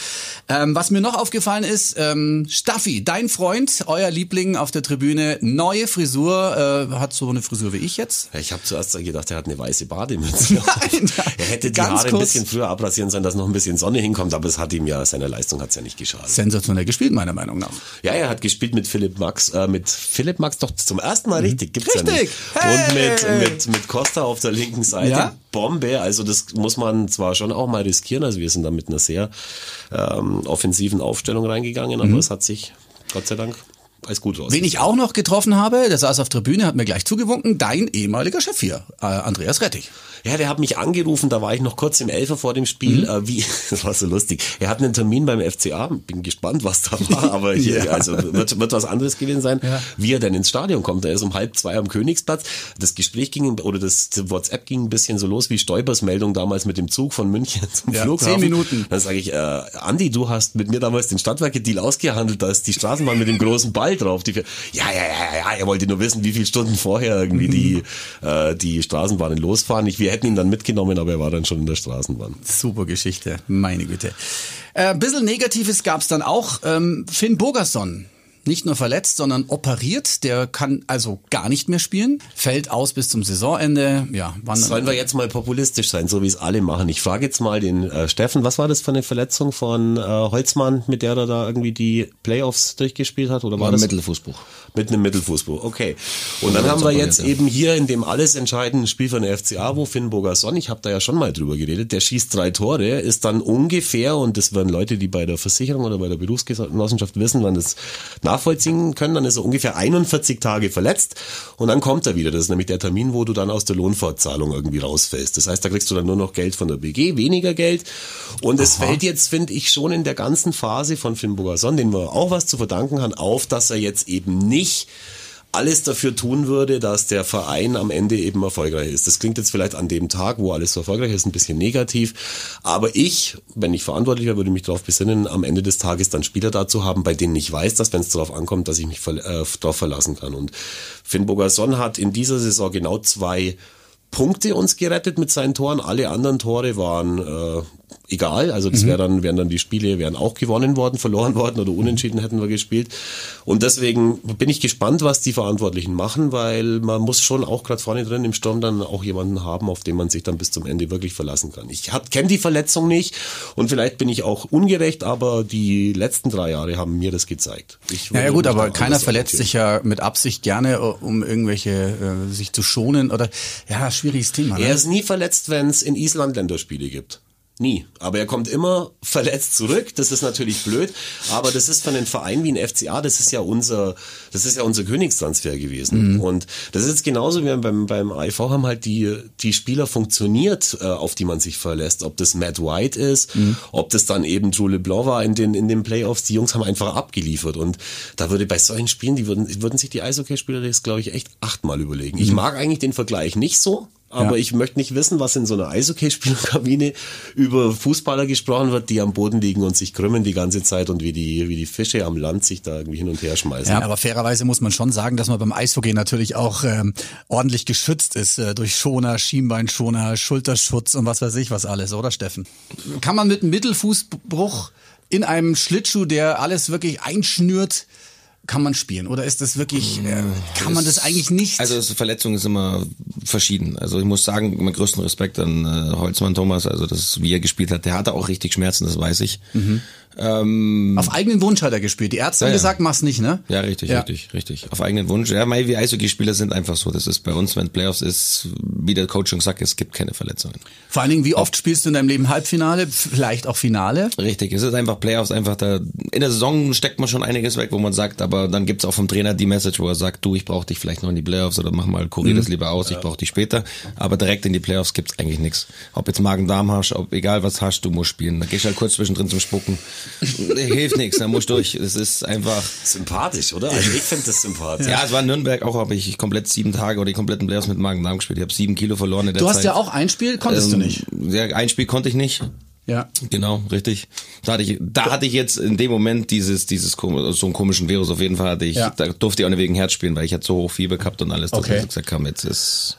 Ähm, was mir noch aufgefallen ist, ähm, Staffi, dein Freund, euer Liebling auf der Tribüne, neue Frisur, äh, hat so eine Frisur wie ich jetzt. Ich habe zuerst gedacht, er hat eine weiße Bademütze. Nein, er hätte die Haare ein kurz. bisschen früher abrasieren sollen, dass noch ein bisschen Sonne hinkommt, aber es hat ihm ja, seiner Leistung hat's ja nicht geschadet. Sensationell gespielt, meiner Meinung nach. Ja, er hat gespielt mit Philipp Max, äh, mit Philipp Max doch zum ersten Mal richtig, gibt's ja Mhm. Nicht. Und mit, Hey. mit, mit Costa auf der linken Seite. Ja. Bombe, also das muss man zwar schon auch mal riskieren, also wir sind da mit einer sehr ähm, offensiven Aufstellung reingegangen, aber es hat sich Gott sei Dank als gut raus. Wen ich auch noch getroffen habe, der saß auf der Tribüne, hat mir gleich zugewunken, dein ehemaliger Chef hier, äh, Andreas Rettich. Ja, der hat mich angerufen, da war ich noch kurz im Elfer vor dem Spiel. Mhm. Äh, wie, das war so lustig. Er hat einen Termin beim FCA, bin gespannt, was da war, aber hier, Ja. also wird, wird was anderes gewesen sein, Ja. wie er denn ins Stadion kommt. Er ist um halb zwei am Königsplatz. Das Gespräch ging, oder das WhatsApp ging ein bisschen so los wie Stoibers Meldung damals mit dem Zug von München zum Ja, Flughafen. zehn Minuten. Dann sage ich, äh, Andi, du hast mit mir damals den Stadtwerke-Deal ausgehandelt, da ist die Straßenbahn mit dem großen Ball drauf. Die, ja, ja, ja, ja, er wollte nur wissen, wie viele Stunden vorher irgendwie die, äh, die Straßenbahnen losfahren. Ich, wir hätten ihn dann mitgenommen, aber er war dann schon in der Straßenbahn. Super Geschichte, meine Güte. Äh, ein bisschen Negatives gab's dann auch. Ähm, Finn Bogerson, nicht nur verletzt, sondern operiert. Der kann also gar nicht mehr spielen. Fällt aus bis zum Saisonende. Ja, wann Sollen wir jetzt mal populistisch sein, so wie es alle machen? Ich frage jetzt mal den äh, Steffen, was war das für eine Verletzung von äh, Holzmann, mit der er da irgendwie die Playoffs durchgespielt hat? Oder war ein das Mittelfußbruch. Mit einem Mittelfußbruch, okay. Und dann Ja, haben wir jetzt ja. eben hier in dem alles entscheidenden Spiel von der FCA, wo Finn Bogerson, ich habe da ja schon mal drüber geredet, der schießt drei Tore, ist dann ungefähr, und das werden Leute, die bei der Versicherung oder bei der Berufsgenossenschaft wissen, wann das nachvollziehen können, dann ist er ungefähr 41 Tage verletzt und dann kommt er wieder. Das ist nämlich der Termin, wo du dann aus der Lohnfortzahlung irgendwie rausfällst. Das heißt, da kriegst du dann nur noch Geld von der BG, weniger Geld. Und es fällt jetzt, finde ich, schon in der ganzen Phase von Finn Bogerson, den wir auch was zu verdanken haben, auf, dass er jetzt eben nicht alles dafür tun würde, dass der Verein am Ende eben erfolgreich ist. Das klingt jetzt vielleicht an dem Tag, wo alles so erfolgreich ist, ein bisschen negativ. Aber ich, wenn ich verantwortlich wäre, würde mich darauf besinnen, am Ende des Tages dann Spieler dazu haben, bei denen ich weiß, dass wenn es darauf ankommt, dass ich mich ver äh, darauf verlassen kann. Und Finn Bogerson hat in dieser Saison genau zwei Punkte uns gerettet mit seinen Toren. Alle anderen Tore waren äh, egal. Also das wäre dann, wären dann die Spiele wären auch gewonnen worden, verloren worden oder unentschieden hätten wir gespielt. Und deswegen bin ich gespannt, was die Verantwortlichen machen, weil man muss schon auch gerade vorne drin im Sturm dann auch jemanden haben, auf den man sich dann bis zum Ende wirklich verlassen kann. Ich kenne die Verletzung nicht und vielleicht bin ich auch ungerecht, aber die letzten drei Jahre haben mir das gezeigt. Naja würde gut, aber keiner verletzt sich ja mit Absicht gerne, äh, um irgendwelche äh, sich zu schonen oder ja, schwieriges Thema. Er Ne? ist nie verletzt, wenn es in Island Länderspiele gibt. Nie. Aber er kommt immer verletzt zurück. Das ist natürlich blöd. Aber das ist von einem Verein wie ein FCA, das ist ja unser, das ist ja unser Königstransfer gewesen. Und das ist jetzt genauso wie beim, beim AIV haben halt die, die Spieler funktioniert, äh, auf die man sich verlässt. Ob das Matt White ist, ob das dann eben Drew LeBlanc war in den, in den Playoffs. Die Jungs haben einfach abgeliefert. Und da würde bei solchen Spielen, die würden, würden sich die Eishockeyspieler das, glaube ich, echt achtmal überlegen. Ich mag eigentlich den Vergleich nicht so. Aber Ja. ich möchte nicht wissen, was in so einer Eishockeyspielerkabine über Fußballer gesprochen wird, die am Boden liegen und sich krümmen die ganze Zeit und wie die, wie die Fische am Land sich da irgendwie hin und her schmeißen. Ja, aber fairerweise muss man schon sagen, dass man beim Eishockey natürlich auch ähm, ordentlich geschützt ist äh, durch Schoner, Schienbeinschoner, Schulterschutz und was weiß ich was alles, oder Steffen? Kann man mit einem Mittelfußbruch in einem Schlittschuh, der alles wirklich einschnürt, kann man spielen? Oder ist das wirklich, äh, kann man das eigentlich nicht? Also das Verletzung ist immer verschieden. Also ich muss sagen, meinen größten Respekt an äh, Holzmann Thomas, also das, wie er gespielt hat, der hatte auch richtig Schmerzen, das weiß ich. Ähm, Auf eigenen Wunsch hat er gespielt. Die Ärzte haben Ja, ja. gesagt, mach's nicht, ne? ja, richtig, Ja. richtig, richtig. Auf eigenen Wunsch. Ja, mei, wir Eishockeyspieler sind einfach so. Das ist bei uns, wenn Playoffs ist, wie der Coach schon sagt, es gibt keine Verletzungen. Vor allen Dingen, wie oft spielst du in deinem Leben Halbfinale, vielleicht auch Finale? Richtig, es ist einfach Playoffs, einfach da. In der Saison steckt man schon einiges weg, wo man sagt, aber dann gibt's auch vom Trainer die Message, wo er sagt, du, ich brauche dich vielleicht noch in die Playoffs oder mach mal, kurier das lieber aus, ich brauche dich später. Aber direkt in die Playoffs gibt's eigentlich nichts. Ob jetzt Magen-Darm hast, ob egal was hast, du musst spielen. Da gehst du halt kurz zwischendrin zum Spucken. Hilft nichts, da musst du durch. Es ist einfach. Sympathisch, oder? Also ich finde das sympathisch. Ja, es war in Nürnberg auch, habe ich komplett sieben Tage oder die kompletten Playoffs mit Magen-Darm gespielt. Ich habe sieben Kilo verloren in der Du Zeit. hast ja auch ein Spiel, konntest du Ähm, nicht. Ja, ein Spiel konnte ich nicht. Ja. Genau, richtig. Da hatte ich, da hatte ich jetzt in dem Moment dieses, dieses so einen komischen Virus. Auf jeden Fall hatte ich, Ja. da durfte ich auch nicht wegen Herz spielen, weil ich hatte so hoch Fieber gehabt und alles, dass Okay. ich gesagt habe, jetzt ist.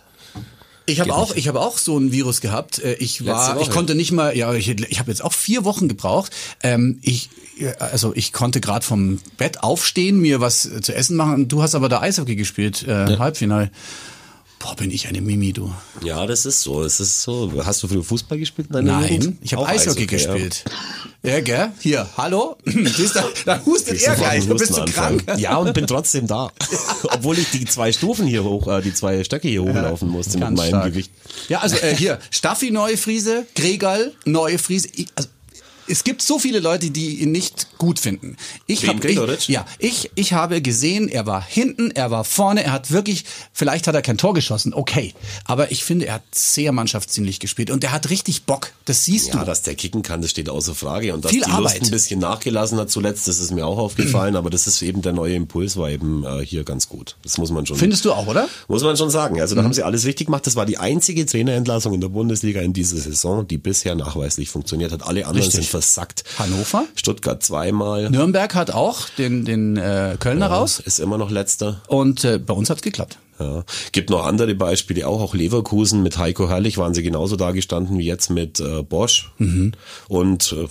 Ich habe auch, nicht. ich habe auch so ein Virus gehabt. Äh, Ich war, ich konnte nicht mal, ja, ich, ich habe jetzt auch vier Wochen gebraucht. Ähm, ich, äh, also ich konnte gerade vom Bett aufstehen, mir was äh, zu essen machen. Du hast aber da Eishockey gespielt, äh, Halbfinale. Boah, bin ich eine Mimi, du. Ja, das ist so. Es ist so. Hast du früher Fußball gespielt Nein, Jugend? ich habe Eishockey, ja. gespielt. Ja. gell? Hier, hallo? Du, da hustet er gleich, du bist Hustenanfall. krank. Ja, und bin trotzdem da. Obwohl ich die zwei Stufen hier hoch, äh, die zwei Stöcke hier hochlaufen musste mit meinem stark. Gewicht. Ja, also äh, hier, Staffi neue Friese, Gregal neue Friese. Ich, also, es gibt so viele Leute, die ihn nicht gut finden. Ich habe ja, ich ich habe gesehen, er war hinten, er war vorne, er hat wirklich vielleicht hat er kein Tor geschossen, okay, aber ich finde, er hat sehr mannschaftsdienlich gespielt und er hat richtig Bock. Das siehst Ja, du. dass der kicken kann, das steht außer Frage. Und dass Viel die Arbeit. Lust ein bisschen nachgelassen hat zuletzt, das ist mir auch aufgefallen. aber das ist eben der neue Impuls, war eben äh, hier ganz gut. Das muss man schon. Findest du auch, oder? Muss man schon sagen. Mhm. Also da haben sie alles richtig gemacht. Das war die einzige Trainerentlassung in der Bundesliga in dieser Saison, die bisher nachweislich funktioniert hat. Alle anderen Richtig. sind versackt. Hannover? Stuttgart zweimal. Nürnberg hat auch den den äh, Kölner raus Ist immer noch letzter. und äh, bei uns hat's geklappt. Ja. Gibt noch andere Beispiele, auch auch Leverkusen mit Heiko Herrlich waren sie genauso dagestanden wie jetzt mit äh, Bosch. Mhm. Und äh,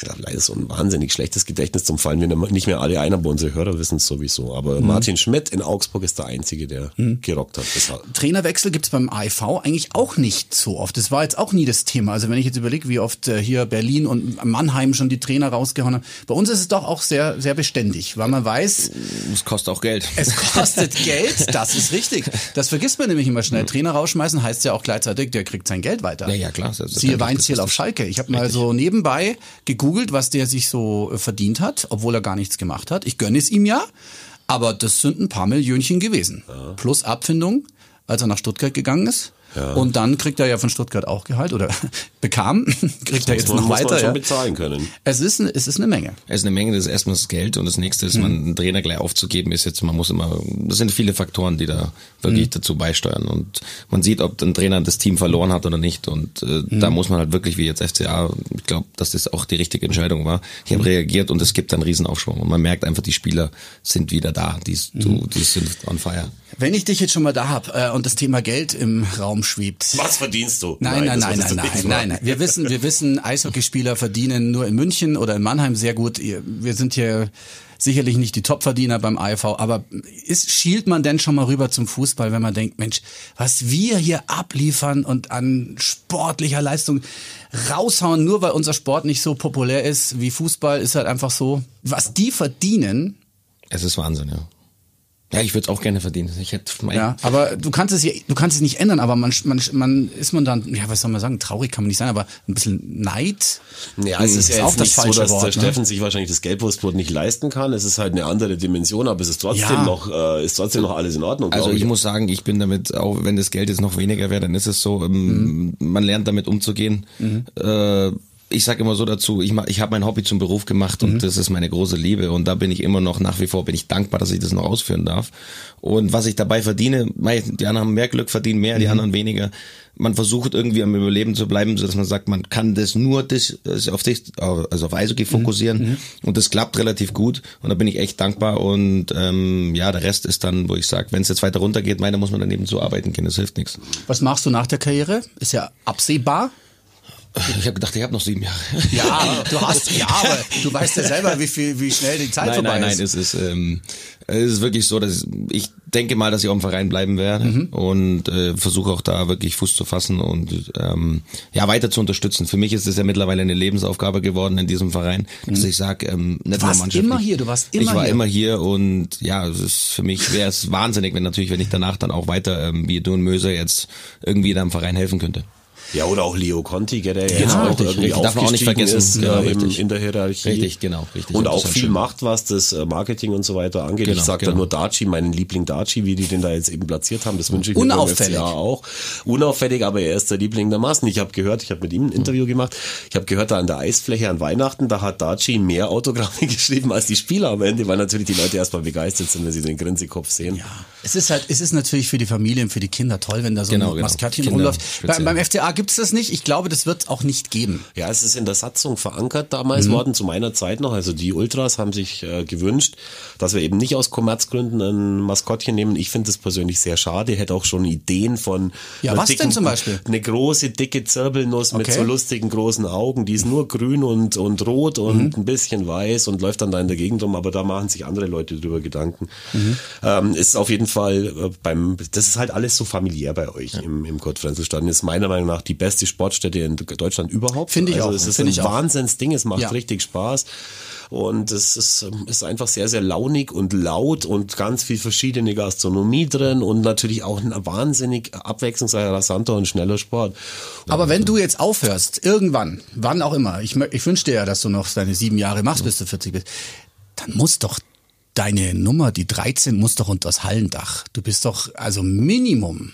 glaube, leider so ein wahnsinnig schlechtes Gedächtnis zum Fallen wir nicht mehr alle ein, aber unsere Hörer wissen es sowieso. Aber Mhm. Martin Schmidt in Augsburg ist der Einzige, der gerockt hat. Hat Trainerwechsel gibt's beim AIV eigentlich auch nicht so oft. Das war jetzt auch nie das Thema. Also wenn ich jetzt überlege, wie oft äh, hier Berlin und Mannheim schon die Trainer rausgehauen haben. Bei uns ist es doch auch sehr, sehr beständig, weil man weiß, Es kostet auch Geld. es kostet Geld. Das ist richtig. Das vergisst man nämlich immer schnell. Trainer rausschmeißen heißt ja auch gleichzeitig, der kriegt sein Geld weiter. Ja, ja, klar. Siehe Weinziel Das auf ist- Schalke. Ich habe mal so nebenbei gegoogelt, was der sich so äh, verdient hat, obwohl er gar nichts gemacht hat. Ich gönne es ihm ja, aber das sind ein paar Millionchen gewesen. Plus Abfindung, als er nach Stuttgart gegangen ist. Und dann kriegt er ja von Stuttgart auch Gehalt oder bekam, kriegt er jetzt man, noch muss man weiter. schon Ja. bezahlen können. Es ist, es ist eine Menge. Es ist eine Menge, das ist erstmal das Geld und das nächste ist, man einen Trainer gleich aufzugeben, ist jetzt, man muss immer, das sind viele Faktoren, die da wirklich dazu beisteuern und man sieht, ob ein Trainer das Team verloren hat oder nicht und äh, da muss man halt wirklich, wie jetzt FCA, ich glaube, dass das auch die richtige Entscheidung war, die haben reagiert und es gibt einen Riesenaufschwung und man merkt einfach, die Spieler sind wieder da, die, die, die sind on fire. Wenn ich dich jetzt schon mal da hab äh, und das Thema Geld im Raum schwebt. Was verdienst du? Nein, nein, nein, nein, nein, nein, nein. Wir wissen, wir wissen, Eishockeyspieler verdienen nur in München oder in Mannheim sehr gut. Wir sind hier sicherlich nicht die Topverdiener beim AIV, aber ist, schielt man denn schon mal rüber zum Fußball, wenn man denkt, Mensch, was wir hier abliefern und an sportlicher Leistung raushauen, nur weil unser Sport nicht so populär ist wie Fußball, ist halt einfach so. Was die verdienen, Es ist Wahnsinn, ja. Ja, ich würde es auch gerne verdienen. Ich hätte mein, Ja, aber du kannst es ja, du kannst es nicht ändern, aber man, man, man ist man dann, ja, was soll man sagen, traurig kann man nicht sein, aber ein bisschen Neid. Ja, es ist, Ist ja auch jetzt das nicht so, falsche dass Wort, der ne? Steffen sich wahrscheinlich das Gelbwurstbrot nicht leisten kann. Es ist halt eine andere Dimension, aber es ist trotzdem Ja. noch, äh, ist trotzdem noch alles in Ordnung. Also glaub ich muss sagen, ich bin damit, auch wenn das Geld jetzt noch weniger wäre, dann ist es so, ähm, Mhm. man lernt damit umzugehen. Äh, ich sage immer so dazu, ich, mach- ich habe mein Hobby zum Beruf gemacht und das ist meine große Liebe und da bin ich immer noch nach wie vor bin ich dankbar, dass ich das noch ausführen darf. Und was ich dabei verdiene, die anderen haben mehr Glück verdienen mehr, die anderen weniger. Man versucht irgendwie am Überleben zu bleiben, so dass man sagt, man kann das nur das, das auf dich, also auf Eishockey fokussieren und das klappt relativ gut und da bin ich echt dankbar und ähm, ja, der Rest ist dann, wo ich sage, wenn es jetzt weiter runtergeht, meiner muss man daneben so arbeiten können, das hilft nichts. Was machst du nach der Karriere? Ist ja absehbar. Ich habe gedacht, ich habe noch sieben Jahre. Ja, du hast, ja, aber du weißt ja selber, wie viel, wie schnell die Zeit nein, vorbei nein, nein, ist. es ist, ähm, es ist wirklich so, dass ich denke mal, dass ich auch im Verein bleiben werde Mhm. und äh, versuche auch da wirklich Fuß zu fassen und ähm, ja weiter zu unterstützen. Für mich ist es ja mittlerweile eine Lebensaufgabe geworden in diesem Verein, dass ich sage, ähm, nicht Mhm. warst nur mannschaftlich. immer hier, du warst immer Ich war hier. immer hier und ja, es ist für mich wäre es wahnsinnig, wenn natürlich, wenn ich danach dann auch weiter ähm, wie du und Möser jetzt irgendwie da im Verein helfen könnte. Ja, oder auch Leo Conti, der jetzt Genau, auch richtig, irgendwie richtig. Darf man auch nicht vergessen. ist Genau, äh, im, in der Hierarchie. Richtig, genau, richtig. Und auch viel schön. macht, was das äh, Marketing und so weiter angeht. Genau, ich sag da genau. nur Daci, meinen Liebling Daci, wie die den da jetzt eben platziert haben. Das wünsche ich mir beim Unauffällig. FCA auch. Unauffällig, aber er ist der Liebling der Massen. Ich habe gehört, ich habe mit ihm ein Interview gemacht. Ich habe gehört, da an der Eisfläche an Weihnachten, da hat Daci mehr Autogramme geschrieben als die Spieler am Ende, weil natürlich die Leute erstmal begeistert sind, wenn sie den Grinsekopf sehen. Es ist halt, es ist natürlich für die Familie und für die Kinder toll, wenn da so Genau, ein genau. Maskottchen rumläuft. Bei, beim FCA gibt's das nicht. Ich glaube, das wird auch nicht geben. Ja, es ist in der Satzung verankert damals Mhm. worden, zu meiner Zeit noch. Also die Ultras haben sich äh, gewünscht, dass wir eben nicht aus Kommerzgründen ein Maskottchen nehmen. Ich finde das persönlich sehr schade. Hätte auch schon Ideen von Ja, was denn zum Beispiel? Eine große, dicke Zirbelnuss mit Okay. so lustigen großen Augen. Die ist nur grün und, und rot und Mhm. ein bisschen weiß und läuft dann da in der Gegend rum. Aber da machen sich andere Leute drüber Gedanken. Mhm. Ähm, ist auf jeden Fall äh, beim, das ist halt alles so familiär bei euch im, im Kurt-Frenzel-Stadion. Ist meiner Meinung nach die beste Sportstätte in Deutschland überhaupt. Finde ich also auch, Es ist ein ich. Wahnsinnsding, es macht Ja. richtig Spaß. Und es ist, ist einfach sehr, sehr launig und laut und ganz viel verschiedene Gastronomie drin und natürlich auch ein wahnsinnig abwechslungsreicher, rasanter und schneller Sport. Aber wenn du jetzt aufhörst, irgendwann, wann auch immer, ich, ich wünsche dir ja, dass du noch deine sieben Jahre machst, bis du 40 bist, dann muss doch deine Nummer, die 13, muss doch unter das Hallendach. Du bist doch, also Minimum,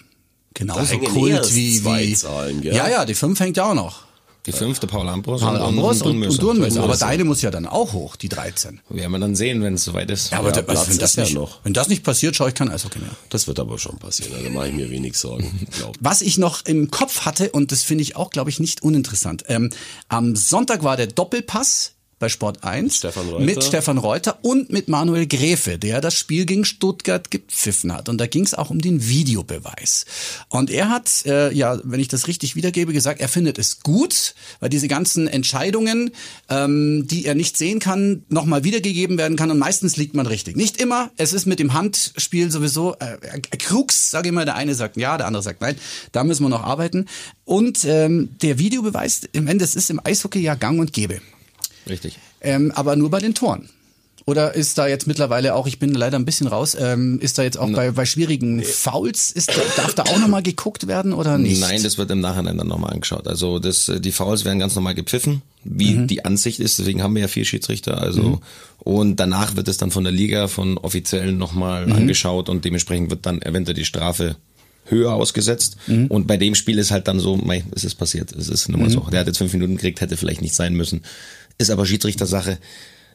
genauso Kult wie, wie, Zahlen, gell? ja, ja, die 5 hängt ja auch noch. Die fünfte Paul Ambros Paul Ambros und, und, Durnmöser. Aber da deine muss ja dann auch hoch, die 13. werden wir dann sehen, wenn es soweit ist. Ja, aber da, Platz also wenn, das ist ja nicht, noch. wenn das nicht passiert, schaue ich kein Eishockey mehr. Das wird aber schon passieren, also mache ich mir wenig Sorgen. glaub. Was ich noch im Kopf hatte, und das finde ich auch, glaube ich, nicht uninteressant. Ähm, am Sonntag war der Doppelpass bei Sport 1 Stefan mit Stefan Reuter und mit Manuel Gräfe, der das Spiel gegen Stuttgart gepfiffen hat. Und da ging es auch um den Videobeweis. Und er hat, äh, ja, wenn ich das richtig wiedergebe, gesagt, er findet es gut, weil diese ganzen Entscheidungen, ähm, die er nicht sehen kann, nochmal wiedergegeben werden kann. Und meistens liegt man richtig. Nicht immer. Es ist mit dem Handspiel sowieso äh, äh, Krux, sage ich mal. Der eine sagt ja, der andere sagt nein. Da müssen wir noch arbeiten. Und ähm, der Videobeweis, im Ende, es ist im Eishockey ja gang und gäbe. Richtig. Ähm, aber nur bei den Toren. Oder ist da jetzt mittlerweile auch, ich bin leider ein bisschen raus, ähm, ist da jetzt auch bei, bei schwierigen Fouls, ist, da- darf da auch nochmal geguckt werden oder nicht? Nein, das wird im Nachhinein dann nochmal angeschaut. Also das, äh, die Fouls werden ganz normal gepfiffen, wie Mhm. die Ansicht ist. Deswegen haben wir ja vier Schiedsrichter. Also und danach wird es dann von der Liga, von Offiziellen nochmal Mhm. angeschaut und dementsprechend wird dann eventuell die Strafe höher ausgesetzt. Mhm. Und bei dem Spiel ist halt dann so, mei, es ist passiert. Es ist nun mal Mhm. so. Der hat jetzt fünf Minuten gekriegt, hätte vielleicht nicht sein müssen. Ist aber Schiedsrichtersache.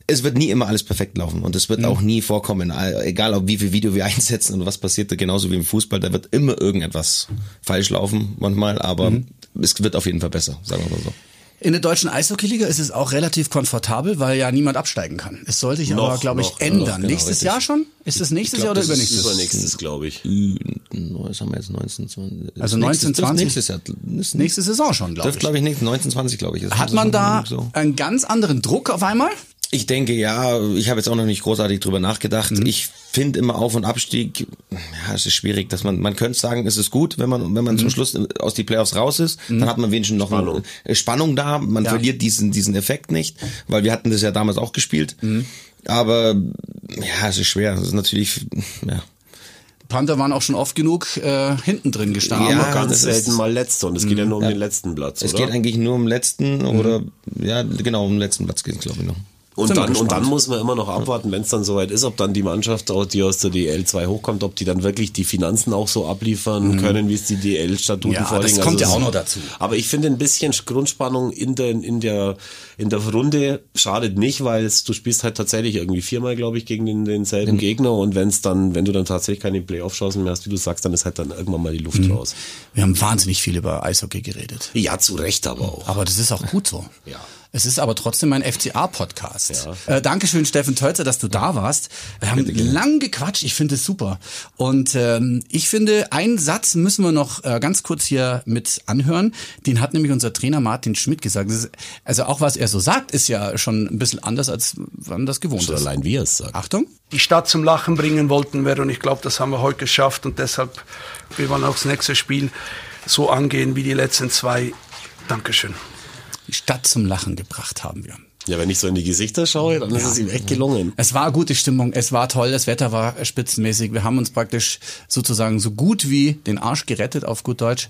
Es wird nie immer alles perfekt laufen und es Mhm. wird auch nie vorkommen, egal ob wie viel Video wir einsetzen und was passiert, genauso wie im Fußball, da wird immer irgendetwas falsch laufen manchmal, aber Mhm. es wird auf jeden Fall besser, sagen wir mal so. In der deutschen Eishockeyliga ist es auch relativ komfortabel, weil ja niemand absteigen kann. Es sollte sich aber, Noch, glaube ich, noch, ändern. noch, genau, nächstes richtig. Jahr schon? Ist es nächstes glaub, Jahr oder das übernächstes? Übernächstes, glaube ich. Was haben wir jetzt 19, 20? Also nächstes- 19, 20? Nächstes Jahr. Nächstes, Nächste Saison schon, glaube ich. glaube ich, nicht 19, 20, glaube ich. ist. Hat Das man da so. einen ganz anderen Druck auf einmal? Ich denke, ja, ich habe jetzt auch noch nicht großartig drüber nachgedacht. Mhm. Ich finde immer Auf- und Abstieg, ja, es ist schwierig, dass man, man könnte sagen, es ist gut, wenn man, wenn man Mhm. zum Schluss aus die Playoffs raus ist, dann hat man wenigstens noch Spannung. Eine Spannung da, man Ja. verliert diesen, diesen Effekt nicht, weil wir hatten das ja damals auch gespielt. Mhm. Aber, ja, es ist schwer, es ist natürlich, ja. Panther waren auch schon oft genug äh, hinten drin gestanden. Ja, Aber ganz selten mal Letzter und es geht ja nur um den letzten Platz, Es oder? geht eigentlich nur um letzten Mhm. oder, ja, genau, um den letzten Platz geht es, glaube ich, noch. Und dann, und dann muss man immer noch abwarten, wenn es dann soweit ist, ob dann die Mannschaft, die aus der DL2 hochkommt, ob die dann wirklich die Finanzen auch so abliefern können, wie es die DL-Statuten Mhm. Ja, das vorlegen. kommt ja es- auch noch dazu. Aber ich finde ein bisschen Grundspannung in der, in der, in der Runde schadet nicht, weil es, du spielst halt tatsächlich irgendwie viermal, glaube ich, gegen den, denselben Gegner und wenn es dann, wenn du dann tatsächlich keine Playoff-Chancen mehr hast, wie du sagst, dann ist halt dann irgendwann mal die Luft Mhm. raus. Wir haben wahnsinnig viel über Eishockey geredet. Ja, zu Recht aber auch. Aber das ist auch gut so. Ja. Es ist aber trotzdem ein FCA-Podcast. Äh, Dankeschön, Steffen Tölzer, dass du da warst. Wir haben lang gequatscht. Ich finde es super. Und ähm, ich finde, einen Satz müssen wir noch äh, ganz kurz hier mit anhören. Den hat nämlich unser Trainer Martin Schmidt gesagt. Ist, also auch was er so sagt, ist ja schon ein bisschen anders, als man das gewohnt Schon ist. allein wie er es sagt. Achtung. die Stadt zum Lachen bringen wollten wir und ich glaube, das haben wir heute geschafft und deshalb wir wollen auch das nächste Spiel so angehen wie die letzten zwei. Dankeschön. Die Stadt zum Lachen gebracht haben wir. Ja, wenn ich so in die Gesichter schaue, dann ist es ihm echt gelungen. Es war gute Stimmung, es war toll, das Wetter war spitzenmäßig. Wir haben uns praktisch sozusagen so gut wie den Arsch gerettet, auf gut Deutsch.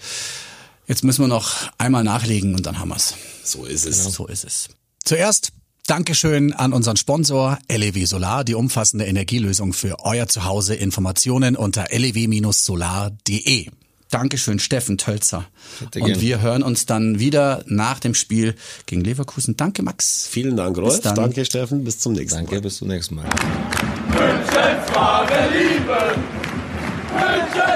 Jetzt müssen wir noch einmal nachlegen und dann haben wir's. So ist es. So ist es. Zuerst Dankeschön an unseren Sponsor LEW Solar, die umfassende Energielösung für euer Zuhause. Informationen unter lew-solar.de. Dankeschön, Steffen Tölzer. Bitte Und gern. wir hören uns dann wieder nach dem Spiel gegen Leverkusen. Danke, Max. Vielen Dank, Rolf. dann. Danke, Steffen. Bis zum nächsten Mal. Danke, bis zum nächsten Mal. Münchens wahre Liebe. Münchens